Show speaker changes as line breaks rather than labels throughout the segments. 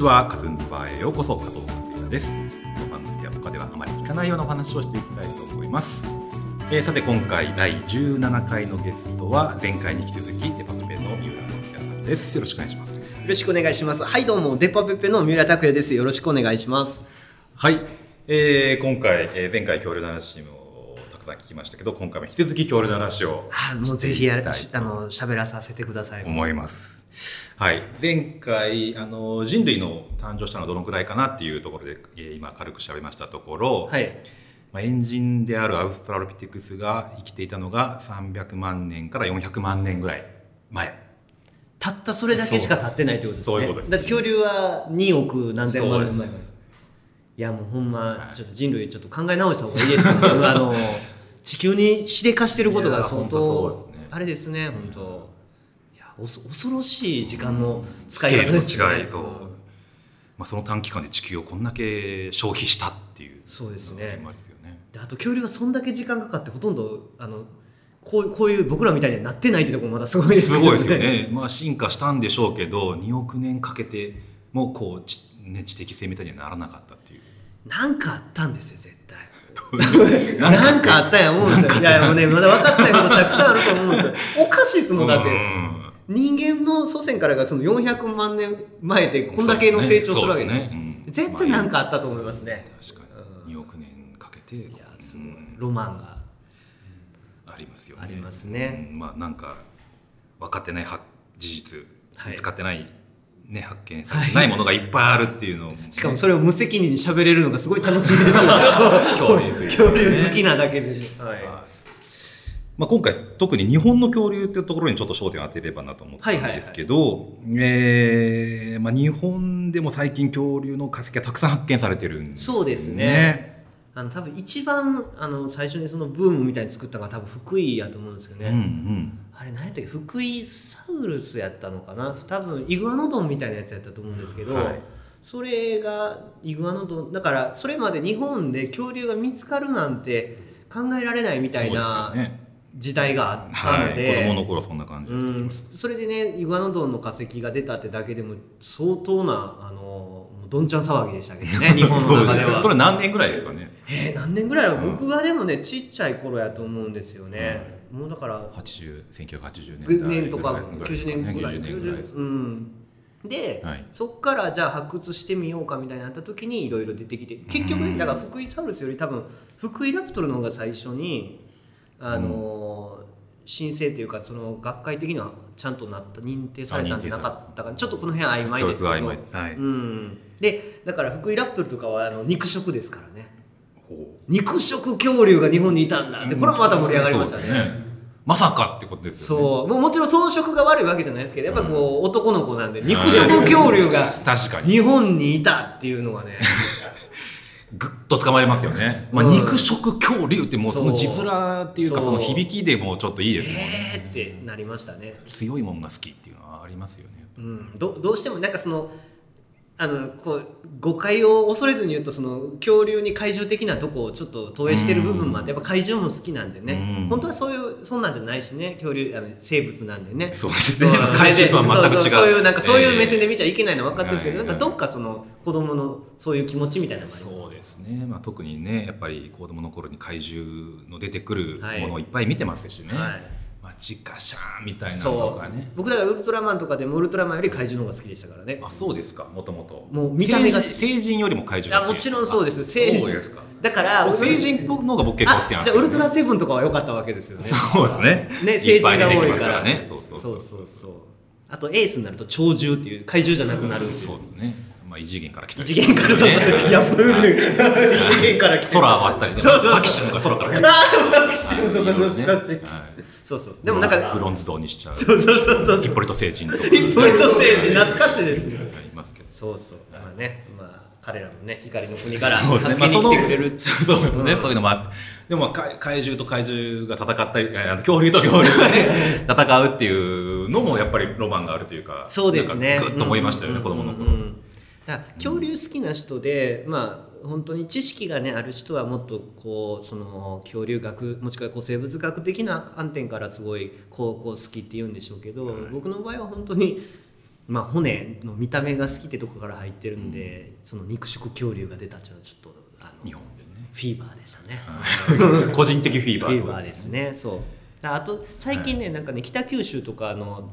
ちはカズンズバーへようこそ加藤和也ですこの番組では他ではあまり聞かないようなお話をしていきたいと思います、えーさて今回第17回のゲストは前回に引き続きデパペペの三浦明さんですよろしくお願いします
よろしくお願いします。はい、どうも、デパペペの三浦拓也です。よろしくお願いします。
はい、えー今回、えー前回恐竜の話もたくさん聞きましたけど今回も引き続き恐竜の話を
あもうぜひあの喋らさせてください。
思います。はい、前回あの人類の誕生したのはどのくらいかなっていうところで、えー今軽く調べましたところ、
はい。
まあ、エンジンであるアウストラロピテクスが生きていたのが300万年から400万年ぐらい前。
たったそれだけしか経ってないってことですね。
そういうことです。
だって恐竜は2億何千万年前いやもうほんま、
はい。
ちょっと人類ちょっと考え直した方がいいですよ あの地球にしでかしてることが相
当
あれですね本当恐ろしい時間の使い方ですね。
そう、まあ、その短期間で地球をこんだけ消費したっていう。
そうですね。
すよね。
であと恐竜がそんだけ時間かかってほとんどあのこうこういう僕らみたいにはなってないってところもまたすごいです
すごいですよね、まあ、進化したんでしょうけど2億年かけてもこうち、ね、知的性みたいにはならなかったっていう。
なんかあったんですよ絶対。
な
なんかあったんや思うんですよ。いやもうねまだ分かってないことたくさんあると思うんですよ。おかしいですもんだって。
うん
人間の祖先からがその400万年前でこんだけの成長するわけ
です
で
ね。うん。
絶対なんかあったと思いますね。
確かに。2億年かけて。
いやすごい。
うん
ロマンが
ありますよね。
ありますね。
うん。まあなんか分かってないは事実。
はい。
見つかってない、ね、発見されてないものがいっぱいあるっていうのを、
しかもそれを無責任に喋れるのがすごい楽しいですよ。
恐竜好き
恐竜好きなだけで、はい
まあ、今回特に日本の恐竜っていうところにちょっと焦点を当てればなと思ったんですけど、日本でも最近恐竜の化石がたくさん発見されてるんですよ
そうですね。あの多分一番あの最初にそのブームみたいに作ったのが多分福井やと思うんですけどね、
うんうん。
あれ何やったっけ？福井サウルスやったのかな？多分イグアノドンみたいなやつやったと思うんですけど、
はい。
それがイグアノドンだからそれまで日本で恐竜が見つかるなんて考えられないみたいな時代があった
はい、
ので、
子供の頃そんな感じ、
うん、それでねイグアノドンの化石が出たってだけでも相当なあのどんちゃん騒ぎでしたけどね 日本の中では。
それ何年ぐらいですかね？
えー、何年ぐらいう、
うん。
僕がでもねちっちゃい頃やと思うんですよね、もうだから
80 1980年代
年とか
ぐらいです
90年ぐらい
90年ぐらいです。
うん。で、
はい。
そっからじゃあ発掘してみようかみたいになった時にいろいろ出てきて結局
うん
ねだから福井サウルスより多分福井ラプトルの方が最初にあのー申請というかその学会的にはちゃんとなった認定されたんじゃなかったかちょっとこの辺曖昧ですけど。
はい。
うん、でだから福井ラプトルとかはあの肉食ですからね。
ほ
肉食恐竜が日本にいたんだ。ってこれもまた盛り上がりましたね。
まさかってことですよね。
そう。もちろん装飾が悪いわけじゃないですけどやっぱこう男の子なんで肉食恐竜が
確かに。
日本にいたっていうのがね
ぐっと捕まりますよね、まあ、
うん
肉食恐竜ってもうその字面っていうか
そ
の響きでもちょっといいですもんね、
えーってなりましたね、
強いもんが好きっていうのはありますよね。
うん、どどうしてもなんかそのあのこう誤解を恐れずに言うとその恐竜に怪獣的なとこをちょっと投影してる部分もあってやっぱ怪獣も好きなんでね。
うん。
本当はそういうそんなんじゃないしね恐竜あの生物なんでね。
そうですね。怪獣とは全く違う。
そういうなんかそういう目線
で、
で見ちゃいけないのは分かってるんですけど、
はい。
なんかどっかその子供のそういう気持ちみたいなのがあります。
そうですね、まあ、特にねやっぱり子供の頃に怪獣の出てくる
はい。
ものをいっぱい見てますしね、
はい。
まあ、チカシャーンみたいなとかね。
僕だからウルトラマンとかでもウルトラマンより怪獣の方が好きでしたからね。
あそうですか？もともと
もう見た目が
成人よりも怪獣
あもちろんそうです。
あ
成人。だから
僕成人っぽくの方が僕結構好きなんです
じゃあウルトラセブンとかは良かったわけですよね。
そうですね。
ね成人が多いから。
ね。そうそう
そうそう。そうあとエースになると鳥獣っていう怪獣じゃなくなる
そうですね、まあ、異次元から来たり
異次元からそう。
ね
やっぱり異次元から来て
空割ったりね
そうそうそう。
マキシムが空から来た
マキシムとか懐かしい。
はい
そうそう。でもなんか
ブロンズ像にしちゃう。
そうそうそうそう。
ポリト星人とか。
一ポイント星人懐かしいですね。
ありますけど
そう。そうまあねまあ彼らもね光の国から助けに来てくれる。
そうですね、そういうのもあでも怪怪獣と怪獣が戦ったり恐竜と恐竜がね 戦うっていうのもやっぱりロマンがあるというか
そうですね。
グッと思いましたよね、
うん
子供の頃、
恐竜好きな人でまあ本当に知識がねある人はもっとこうその恐竜学もしくはこう生物学的な観点からすごいこうこう好きって言うんでしょうけど、僕の場合は本当にまあ、骨の見た目が好きってとこから入ってるんで、その肉食恐竜が出たっていうのはちょっとあの
日本でね。
フィーバーでしたね。
個人的フィーバー
フィーバーですね。そう。あと最近ね、なんかね北九州とかの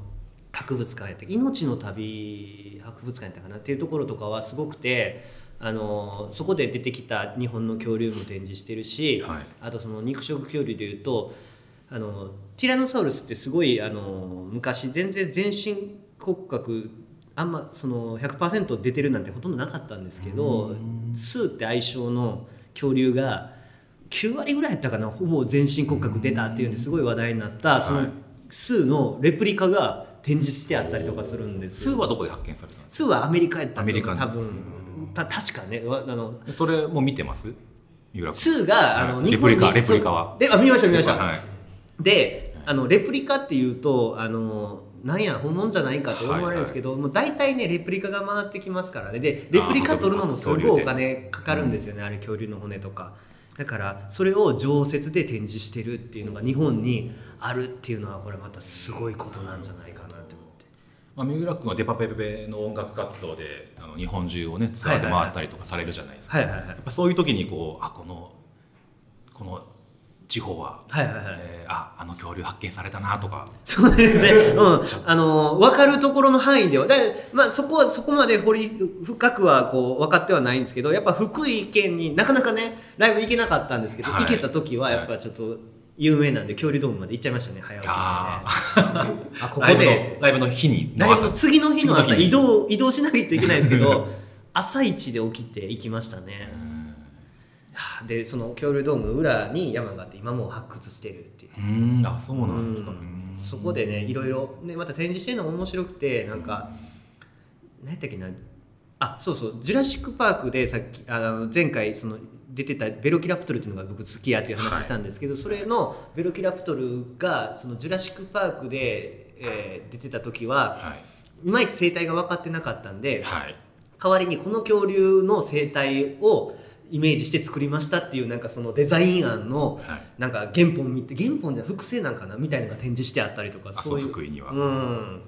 博物館やった命の旅博物館やったかなっていうところとかはすごくてあのそこで出てきた日本の恐竜も展示してるし、
はい。
あとその肉食恐竜でいうとあのティラノサウルスってすごいあの昔全然全身骨格あんまその100%出てるなんてほとんどなかったんですけどスーって愛称の恐竜が9割ぐらいやったかなほぼ全身骨格出たっていうんですごい話題になったその
はい
スーのレプリカが展示してあったりとかするんですよ。
スーはどこで発見されたんです
スーはアメリカやった多分た確かね。わあの
かそれも見てます？三浦君
スーがあの
はい。レプリカレプリカは？
であ見ました見ました、
はい。
であのレプリカっていうとあのなんや本物じゃないかと思われるんですけど、もう大体ねレプリカが回ってきますからね。でレプリカ取るのもすごいお金かかるんですよね。あれ恐竜の骨とか。だからそれを常設で展示してるっていうのが日本にあるっていうのはこれまたすごいことなんじゃないか
まあ、三浦君はデパペペの音楽活動であの日本中をねツアーで回ったりとかされるじゃないですか、
はいはいはい。
やっぱそういう時にこうあこのこの地方は、
はいはいはい。
えーああの恐竜発見されたなとか。
そうですね。うん。あの、分かるところの範囲では。だまあ、そこは、そこまで掘り、深くは、こう、分かってはないんですけど、やっぱ福井県になかなかね、ライブ行けなかったんですけど、
はい。
行けた時は、やっぱちょっと、有名なんで、恐竜ドームまで行っちゃいましたね、早起きしてね。
あ
あ、ここで。
ライブの日に
ライブの次の日の朝、移動、移動しないといけないですけど、朝一で起きて行きましたね。はあで、その恐竜ドームの裏に山があって、今もう発掘してるっていう。
うーん。あそうなんですか、
そこでねいろいろ、ね、また展示してるのも面白くてなんか何やったっけな。あそうそう「ジュラシック・パーク」でさっきあの前回その出てたベロキラプトルっていうのが僕好きやっていう話したんですけど、それのベロキラプトルがそのジュラシック・パークで、えー出てた時は
はい。
いまいち生態が分かってなかったんで
はい。
代わりにこの恐竜の生態をイメージして作りましたっていうなんかそのデザイン案の
はい。
なんか原本見て原本じゃ複製なんかなみたいなのが展示してあったりとか
あ
そういう。
福井には。
うん。
うん。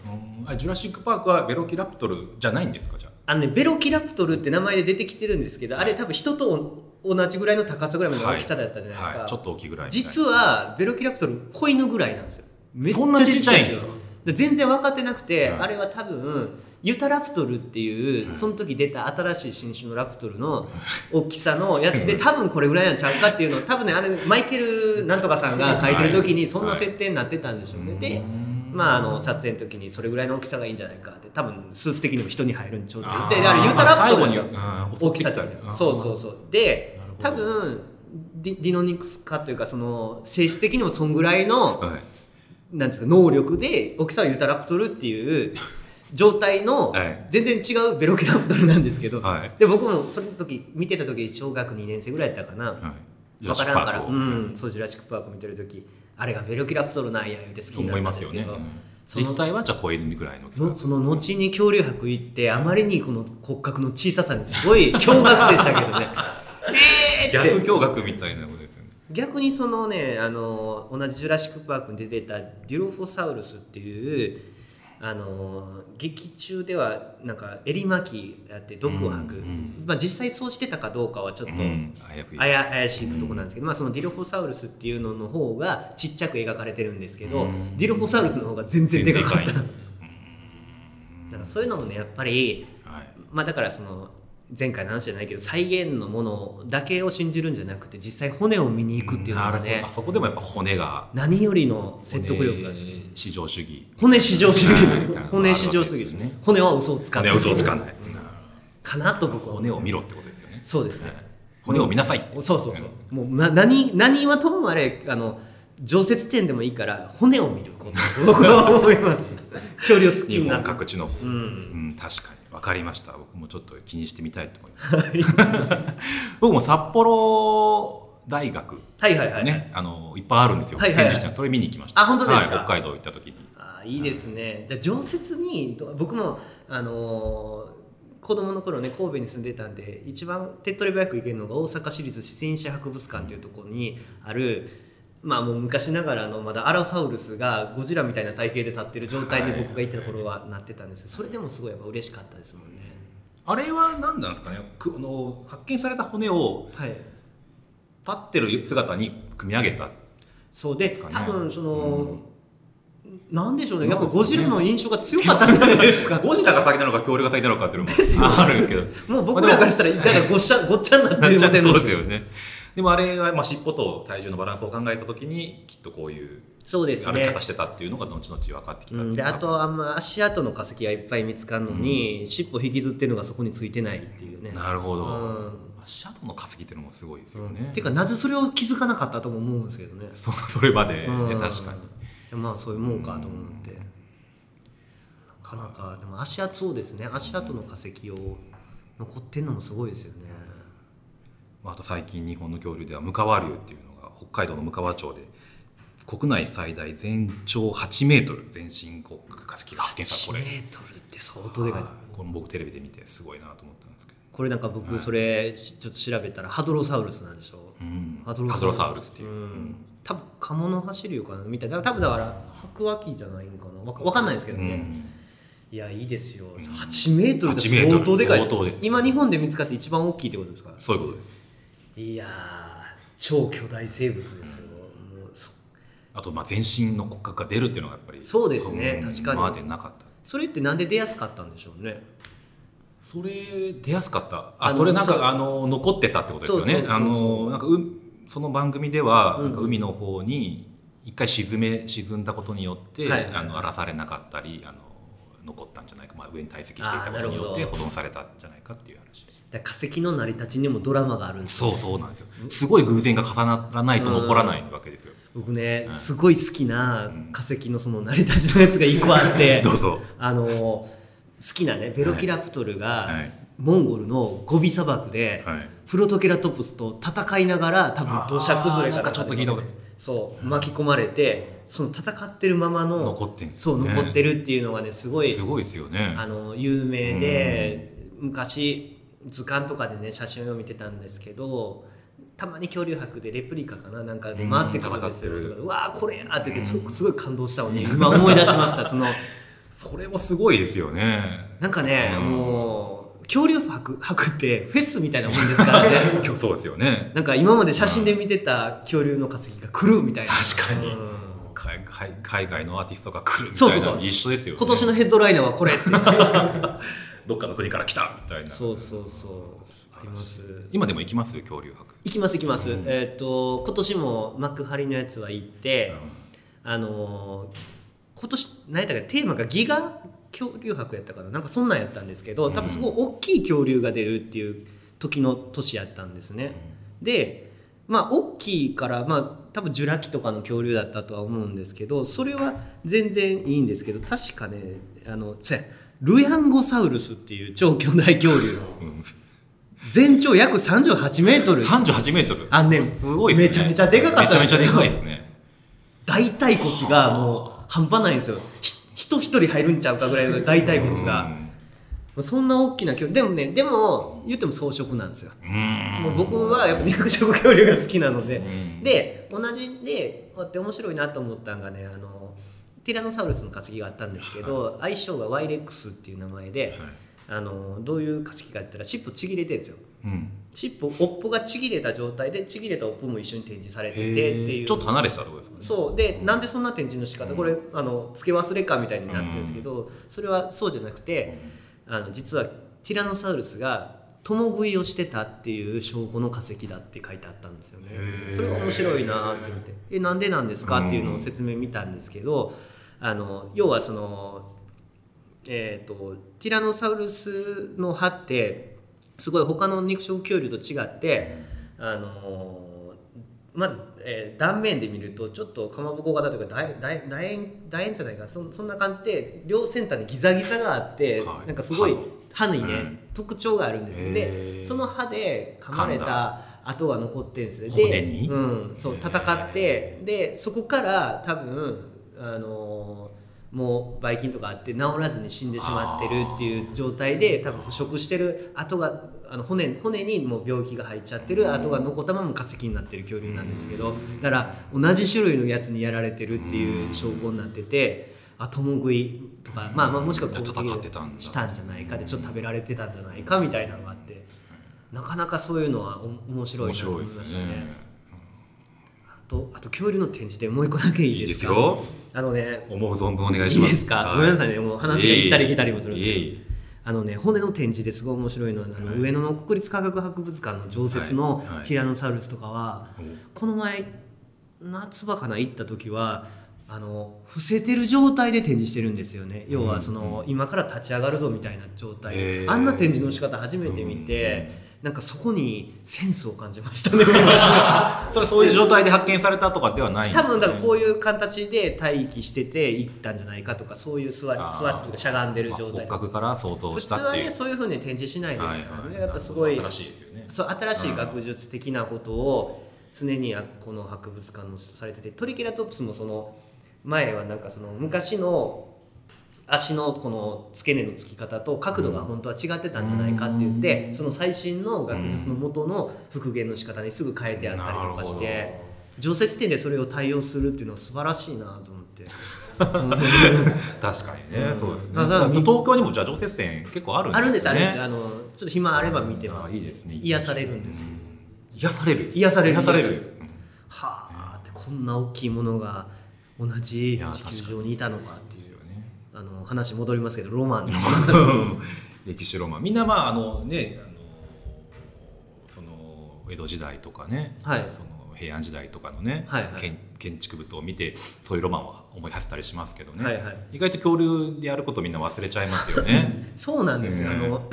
あジュラシック・パークはベロキラプトルじゃないんですかじゃ
あ。のねベロキラプトルって名前で出てきてるんですけどあれ多分人と同じぐらいの高さぐらいの大きさだったじゃないですか、
はい、ちょっと大きいぐらい
実はベロキラプトル子犬ぐらいなんですよ。め
そんなちっちゃいんですか？
で全然分かってなくて、
はい。
あれは多分ユタラプトルっていう、その時出た新しい新種のラプトルの大きさのやつで多分これぐらいなんちゃうかっていうのを多分ねあれマイケルなんとかさんが書いてる時にそんな設定になってたんでしょうね、でまああの撮影の時にそれぐらいの大きさがいいんじゃないかって多分スーツ的にも人に入るんでちょうどであれ大きさ
って
そうそうそう。で多分ディディノニクス化というかその性質的にもそんぐらいの
はい。
なんですか能力で大きさをユタラプトルっていう状態の
はい。
全然違うベロキラプトルなんですけど、
はい。
で僕もその時見てた時小学2年生ぐらいやったかな、
はい。
分からんから、うん、そうジュラシック・パーク見てる時あれがベロキラプトルなんや言うて好きにな
思い
ったんですけど、
ますよね、実際はじゃあ小犬ぐらいの
その後に恐竜博行ってあまりにこの骨格の小ささにすごい驚愕でしたけどね。えー
逆驚愕みたいなことですよね。
逆にそのねあの同じ「ジュラシック・パーク」に出てたデュロフォサウルスっていうあの劇中ではなんか襟巻きあって毒を吐く、
うんうん
まあ、実際そうしてたかどうかはちょっと、怪しい。とこなんですけど、まあ、そのディロフォサウルスっていうのの方がちっちゃく描かれてるんですけど、
うん。
ディロフォサウルスの方が全然でかかった。だからそういうのもねやっぱり
はい。
まあだからその前回の話じゃないけど再現のものだけを信じるんじゃなくて実際骨を見に行くっていうのがね
あそこでもやっぱ骨が。
何よりの説得力が。
骨至上主義。
骨至上主義。
は い
骨至上主義ですね。骨は嘘をつかない。
骨は嘘をつかない。
かなと僕は
骨を見ろってことですよね。
そうです。ね。
骨を見なさい。
そうそうそう。もうな何何はともあれあの常設展でもいいから骨を見る 僕は思います。恐竜好きなる
各地のう
うん。
ん確かに。分かりました。僕もちょっと気にしてみたいと思います。僕も札幌大学
はいはいはい、
ねあのいっぱいあるんですよ。
はいはいはい。
展示展それ見に行きました。
あ本当ですか？
はい北海道行った時に。
あいいですね、で常設に僕もあのー子供の頃ね神戸に住んでたんで一番手っ取り早く行けるのが大阪市立自然史博物館というところにあるまあもう昔ながらのまだアラサウルスがゴジラみたいな体型で立ってる状態に僕がいた頃はなってたんですけどそれでもすごいやっぱ嬉しかったですもんね。
あれは何なんですかね。くあの発見された骨を
はい。
立ってる姿に組み上げた。
そうで
かね。
多分その、
うん。
なんでしょうね。やっぱゴジラの印象が強かったんじゃないですか。
ゴジラが先なのか恐竜が先なのかっていうのもあるんですけど。
もう僕らからしたらだからごっちゃごっちゃになってる
なっちゃってそう
の
ですよねでもあれはまあ尻尾と体重のバランスを考えた時にきっとこういう
そうですね。
歩き方してたっていうのが後々分かってきたう
うん、であとあんま足跡の化石がいっぱい見つかるのに、尻尾引きずってるのがそこについてないっていうね。
なるほど、
うん。
足跡の化石っていうのもすごいですよ
うん。
ね、
ていうかなぜそれを気づかなかったとも思うんですけどね。
そそれまで、ね
うん。
確かに。
まあそういうもんかと思って、なかなかでも足跡そうですね。足跡の化石を残ってんのもすごいですよね
あと最近日本の恐竜ではムカワ竜っていうのが北海道のムカワ町で国内最大全長8メートル全身骨格化石が発見され
1
た。これ
メートルって相当でかいです。
これ僕テレビで見てすごいなと思ったんですけど、
これなんか僕それしちょっと調べたらハドロサウルスなんでしょう。
うん。
ハ
ハドロサウルスっていう、
ん。多分カモノ走るかなみたいな。多分だから白亜紀じゃないんかなわかんないですけどね、
うん。
いやいいですよ。8メートルって
8
相当でかい。今日本で見つかって一番大きいってことですか
そういうことです
いやー超巨大生物ですよ、もうそ
あとまあ全身の骨格が出るっていうのがやっぱり
そうですね
ん
確かに。
今までなかった。
それってなんで出やすかったんでしょうね。
それ出やすかった。
あ
それなんかあの残ってたってことですよね。あのなんかうその番組では
うん
なんか海の方に一回沈め沈んだことによって、
はいはい。
あの荒らされなかったりあの残ったんじゃないか、まあ、上に堆積していたことによって保存されたんじゃないかっていう話。
だから化石の成り立ちにもドラマがあるんですよ
そうそうなんですよ。すごい偶然が重ならないと残らないわけですよ、
僕ね、
うん。
すごい好きな化石のその成り立ちのやつが一個あって
どうぞ。
あの好きなねベロキラプトルが、
はい。
モンゴルのゴビ砂漠で、
はい。
プロトケラトプスと戦いながら多分土砂崩れ
あーなんかちょっと聞いたこと
そう巻き込まれてその戦ってるままの
残ってんです
そう残ってるっていうのがねすごい
すごいですよね。
あの有名で、昔図鑑とかでね写真を見てたんですけどたまに恐竜博でレプリカかななんかで回ってくるんですよ、
うん
うわーこれやっててすごい感動したのに今思い出しましたその。
それもすごいですよね。
なんかね、
うん。
もう恐竜博博ってフェスみたいなもんですからね。
今 日そうですよね。
なんか今まで写真で見てた恐竜の化石が来るみたいな。
確かに。
うん。
海海海外のアーティストが来るみた
そうそうそう。
いな一緒ですよね。
今年のヘッドライナーはこれって
どっかの国から来たみたいな。
そうそうそう。あります。
今でも行きます恐竜博。
行きます行きます、
うん。
えっ、と今年も幕張のやつは行って、あのー今年何やったかテーマがギガ恐竜博やったかな。なんかそんなんやったんですけど多分すごい大きい恐竜が出るっていう時の年やったんですね、でまあ大きいからまあ多分ジュラ紀とかの恐竜だったとは思うんですけどそれは全然いいんですけど確かねあのルヤンゴサウルスっていう超巨大恐竜。の
うん。
全長約38メートル。
38メートル。
あんねん
すごいですね。
めちゃめちゃでかかったんですよ。
めちゃめちゃでかいですね。
大腿骨がもう半端ないんですよ。ひ人一人入るんちゃうかぐらいの大腿骨が。そんな大きな恐竜でもねでも言っても草食なんですよ。もう僕はやっぱ肉食恐竜が好きなので、
うん。
で同じでこうやって面白いなと思ったのがねあのティラノサウルスの化石があったんですけど、愛称がワイレックスっていう名前で、
はい。
あのどういう化石かって言ったら尻尾ちぎれてるんですよ
うん。
尻尾尾っぽがちぎれた状態でちぎれた尾っぽも一緒に展示されててっていう。
ちょっと離れてたところですかね。
そう。でなんでそんな展示の仕方？これあの付け忘れかみたいになってるんですけど、それはそうじゃなくてあの実はティラノサウルスが共食いをしてたっていう証拠の化石だって書いてあったんですよね。それが面白いなって思って「えなんでなんですか?」っていうのを説明見たんですけどあの要はそのえー、とティラノサウルスの歯ってすごい他の肉食恐竜と違ってあのまず、えー断面で見るとちょっとかまぼこ型というか楕円楕円じゃないかそそんな感じで両先端にギザギザがあって、
はい。
なんかすごい歯にね、
うん。
特徴があるんですで
ー。
その歯で噛まれた跡が残ってるんですよ
骨に？
で、うん、そう戦ってでそこから多分あのもうばい菌とかあって治らずに死んでしまってるっていう状態で多分腐食してる跡があの骨骨にもう病気が入っちゃってる跡が残ったまま化石になってる恐竜なんですけどだから同じ種類のやつにやられてるっていう証拠になっててあ共食いとか、まあ、まあもしくは攻撃
戦ってたんだ。
したんじゃないかでちょっと食べられてたんじゃないかみたいなのがあってなかなかそういうのはお面白い
面
なと思
白いです
いましたね。
ね。
あとあと恐竜の展示でもう一個だけいい
いい
でか
ですすよ
あのね
思う存分お願い
い
します。
いですか、ごめんなさいね。もう話が行ったり来たりもするんですけど。
いえいえ。
あのね骨の展示ですごい面白いのはあの、
はい。
上野の国立科学博物館の常設の
はい。はい。
ティラノサウルスとかは、この前夏場かな行った時はあの伏せてる状態で展示してるんですよね。要はその、今から立ち上がるぞみたいな状態、
へー。
あんな展示の仕方初めて見て、なんかそこにセンスを感じましたね。
それそういう状態で発見されたとかではないんですね。
多分だからこういう形で待機してて行ったんじゃないかとかそういう座り座ってしゃがんでる状態
まあ骨格から想像
普通は
したっていう。
ねそういうふうに展示しないですからね、
はいはい
やっぱすごい
新しいですよね。
そう新しい学術的なことを常にあこの博物館のされててトリケラトプスもその前はなんかその昔の足のこの付け根の付き方と角度が本当は違ってたんじゃないかって言ってその最新の学術の元の復元の仕方にすぐ変えてあったりとかして常設展でそれを対応するっていうのは素晴らしいなと思って。
確かにね、
うん。
そうですね。東京にもじゃあ常設展結構あるんですね。
あるんですあるんです。あのちょっと暇あれば見てます、
あいいですね。
癒されるんですよ。
癒される？
癒される
癒される。
癒さはあってこんな大きいものが同じ地球上にいたのかっていうあの話戻りますけどロマン。
歴史ロマン。みんなまああのねあのその江戸時代とかね、
はい。
その平安時代とかのね、
はいはい。
建建築物を見てそういうロマンを思い馳せたりしますけどね、
はいはい。
意外と恐竜でやることみんな忘れちゃいますよね。
そうなんですよ、
ね
あの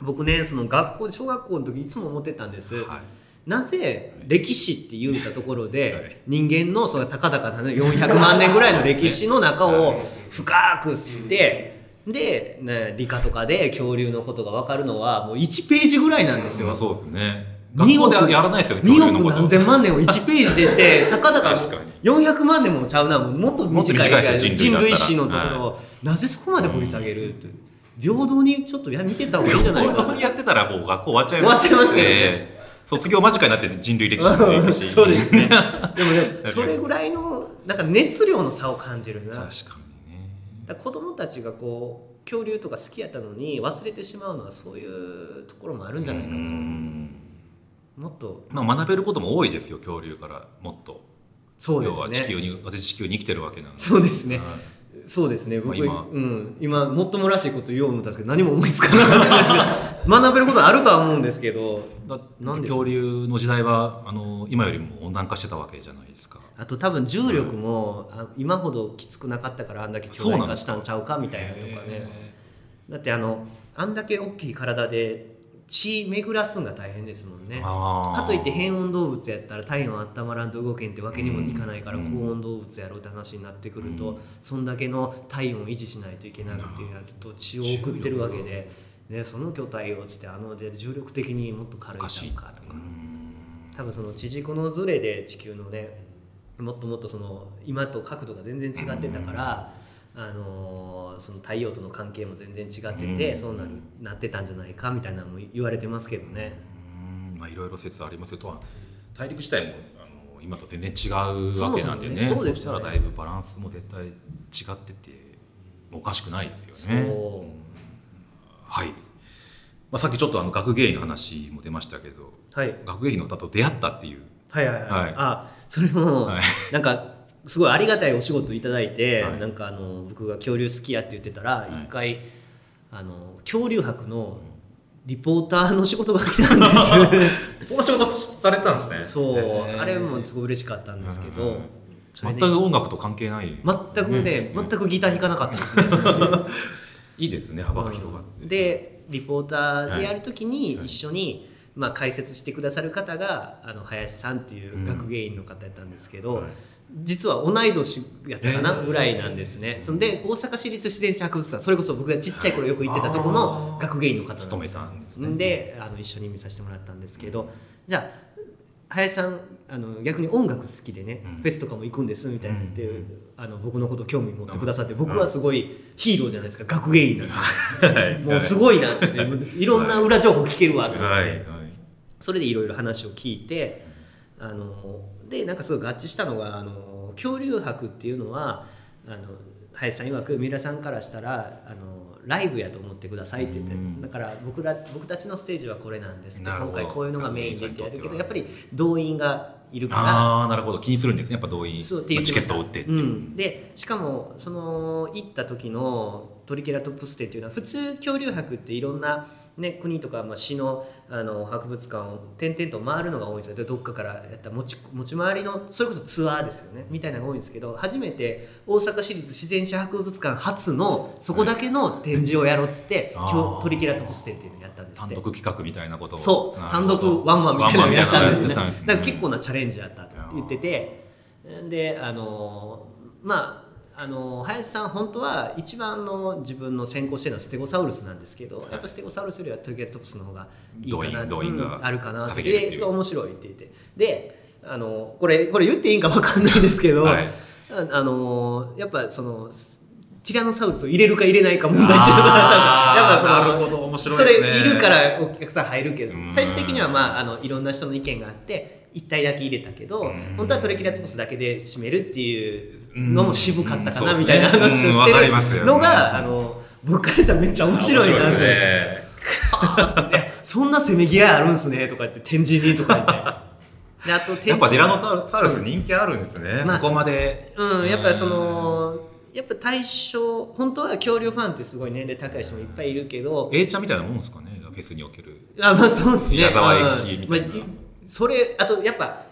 僕ねその学校小学校の時いつも思ってたんです、
はい
なぜ歴史って言うたところで、
はい。
人間のそのたかだかな400万年ぐらいの歴史の中を深く知って、で、ね、理科とかで恐竜のことが分かるのはもう1ページぐらいなんですよ。
まあそうですね。
2億
やらないですよね。
2
恐竜のこと。
億何千万年を1ページでして たかだか
確かに。
400万年もちゃうな。もっと短い
短いですよ
人
人類
史のところを、なぜそこまで掘り下げるって平等にちょっとや見てた方がいいんじゃないか。な
本当にやってたらもう学校終わっちゃい
終わっちゃいますね。
ええ卒業間近になって人類歴史の歴史
そうですね。でもねそれぐらいのなんか熱量の差を感じるな。
確かにね。
だ子供たちがこう恐竜とか好きやったのに忘れてしまうのはそういうところもあるんじゃないかなと
う。ん。
もっと。
まあ学べることも多いですよ恐竜から。もっと。
そうです
要は地球
ね
に私地球に生きてるわけなんで。
そうですね。
はい
そうですね。僕、
まあ今。
うん、今もっともらしいこと言おう思ったんですけど何も思いつかなかった学べることあるとは思うんですけど
だ
なんで
恐竜の時代はあの今よりも温暖化してたわけじゃないですか。
あと多分重力も、あ今ほどきつくなかったからあんだけ巨大化したんちゃうかみたいなとかね。
へ
だってあのあんだけ大きい体で血巡らすんが大変ですもんね。かといって変温動物やったら体温温まらんと動けんってわけにもいかないから
うん。
高温動物やろうって話になってくると、
うん。
そんだけの体温を維持しないといけなくてなると血を送ってるわけで、ね、その巨体をつってあので重力的にもっと軽い
おか
とか。
うん。
多分その地軸のズレで地球のねもっともっとその今と角度が全然違ってたから、あのーその太陽との関係も全然違ってて、
うん。
そうなるなってたんじゃないかみたいなのも言われてますけどね。
うん。まあいろいろ説ありますよ。とは大陸自体もあの今と全然違うわけなんでね。
そう
したらだいぶバランスも絶対違ってておかしくないですよね。はい、まあ、さっきちょっとあの学芸員の話も出ましたけど
はい。
学芸員の方と出会ったっていう。
はいはいはい、
はい。
あそれも、
はい。
なんかすごいありがたいお仕事いただいて、
はい。
なんかあの僕が恐竜好きやって言ってたら
い。
一、回あの恐竜博のリポーターの仕事が来たんです
その仕事されてたんですね。
そう、あれもすごい嬉しかったんですけど、
全く音楽と関係ない。
全くね、
うん。
全くギター弾かなかったですね。
いいですね幅が広がって、
でリポーターでやるときに
はい。
一緒に、まあ、解説してくださる方があの林さんっていう学芸員の方やったんですけど、
はい
実は同い年やったかな、
えー。
ぐらいなんですね。そんで大阪市立自然史博物館それこそ僕がちっちゃい頃よく行ってたところの学芸員の方なんです。
勤めたんですね。
であの一緒に見させてもらったんですけどじゃあ林さんあの逆に音楽好きでね、
うん。
フェスとかも行くんですみたいな言って、
うん。
あの僕のこと興味持ってくださって、僕はすごいヒーローじゃないですか学芸員なんで。もうすごいなっていろんな裏情報聞けるわと思って、
はい。はい。
それでいろいろ話を聞いてあのでなんかすごい合致したのがあの恐竜博っていうのはあの林さん曰く三浦さんからしたらあのライブやと思ってくださいって言って
うん。
だから僕ら僕たちのステージはこれなんですって今回こういうのがメインでってやるけどやっぱ
り
り動員がいるから
ああなるほど。気にするんですね。やっぱ動員
そうって
チケットを売ってって
う。ん、でしかもその行った時のトリケラトプス展っていうのは普通恐竜博っていろんな、ね、国とか、まあ、市のあの博物館を点々と回るのが多いんですよ。でどっかからやった持ち持ち回りのそれこそツアーですよね。みたいなのが多いんですけど初めて大阪市立自然史博物館初のそこだけの展示をやろうっつって、
あー。
今日トリケラトプス展っていうのをやったんです
単独企画みたいなことを。
そう。単独ワンマンみたいなのをやったんですね。
ワンマンみたいなのやったんですね。
だから結構なチャレンジやったと言ってて。であのまああの林さん本当は一番の自分の先行してるのはステゴサウルスなんですけどやっぱステゴサウルスよりはトリケラトプスの方がいいかなうんあるかなってでそれが面白いって言って。であのこれこれ言っていいんか分かんないですけど、
はい。
ああのやっぱそのティラノサウルスを入れるか入れないか問題っていうのがあったんですよ。やっぱその
なるほど。面白いね。
れいるからお客さん入るけど
うん。
最終的にはまああのいろんな人の意見があって1体だけ入れたけど
うん。
本当はトレキラツボスだけで締めるっていうのも渋かったか
う
なん。みたいな話をして
りますよ。
るのがあの僕からしたらめっちゃ面白いなって。そ んなせめぎ合いあるんすねとか言って展示にとか言って。であと
やっぱディラノサウルス人気あるんですね、
まあ
そこまで。
うん、やっぱりそのやっぱ対象本当は恐竜ファンってすごい年齢高い人もいっぱいいるけど。
A ちゃんみたいなもんですかねフェスにおける。
あまあそうですね。
宮沢
うん。
永吉みたいな。
まあそれあとやっぱ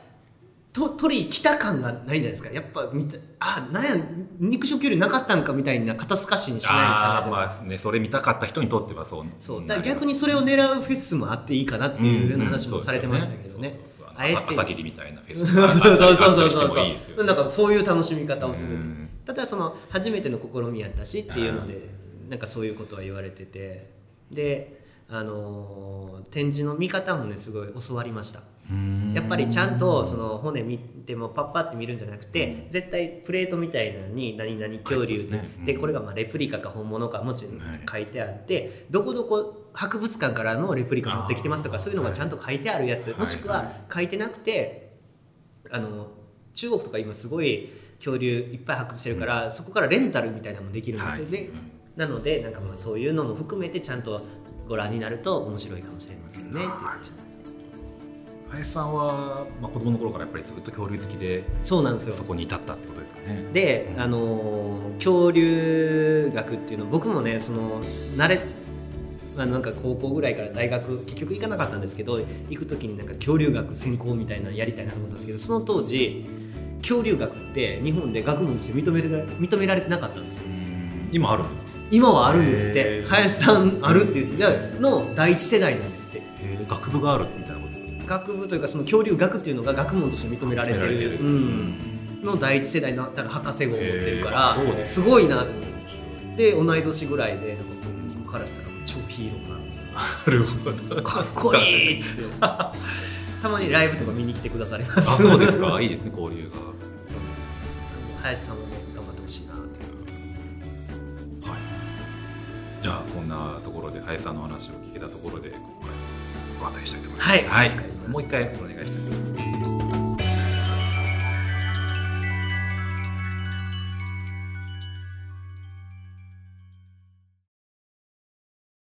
と鳥来た感がないじゃないですか。やっぱ見たあなんや肉食よりなかったんかみたいな肩透かしにしないのかなと
ああまあねそれ見たかった人にとってはそう
そう。だ逆にそれを狙うフェスもあっていいかなっていう話もされてましたけどね。
朝朝霧みたいなフェス。
そうそうそうそう。そう
もいいですよ
そうなんかそういう楽しみ方をする。
うん。
ただその初めての試みやったしっていうのでなんかそういうことは言われてて。であのー展示の見方もねすごい教わりました。
うん
やっぱりちゃんとその骨見てもパッパって見るんじゃなくて絶対プレートみたいなのに何々恐竜
ね。うん。
でこれがまあレプリカか本物かもちろん
はい
書いてあってどこどこ博物館からのレプリカ持ってきてますとかそういうのがちゃんと書いてあるやつ。
はい。
もしくは書いてなくてあの中国とか今すごい恐竜いっぱい発掘してるからそこからレンタルみたいなのもできるんですよ、
はい。
でなのでなんかまあそういうのも含めてちゃんとご覧になると面白いかもしれませんねって言って
林さんは、まあ、子供の頃からやっぱりずっと恐竜好きで
そうなんですよ。
そこに至ったってことですかね。
で、あのー恐竜学っていうの僕もねその慣れまあ、なんか高校ぐらいから大学結局行かなかったんですけど行く時になんか恐竜学専攻みたいなのやりたいなと思ったんですけどその当時恐竜学って日本で学問として認められ認められてなかったんですよ。
うん。今あるんですか
今はあるんですっ
へ
て
ー。
林さんあるって言っての第一世代なんですって。
学部があるみたいな
学部というかその恐竜学っていうのが学問として認められてるうん、の第一世代のだから博士号を持ってるから
です
すごいなと思って。で同い年ぐらいで僕からしたら超ヒーローなんですよ。
なるほど。
かっこいいっつって。たまにライブとか見に来てくださります。
あそうですか。いいですね交流が。
そうなんです。林さんもね頑張ってほしいなって
はい。じゃあこんなところで林さんの話を聞けたところで今回お渡りしたいと思います。
はい。
はい。もう一回お願いしたいと思います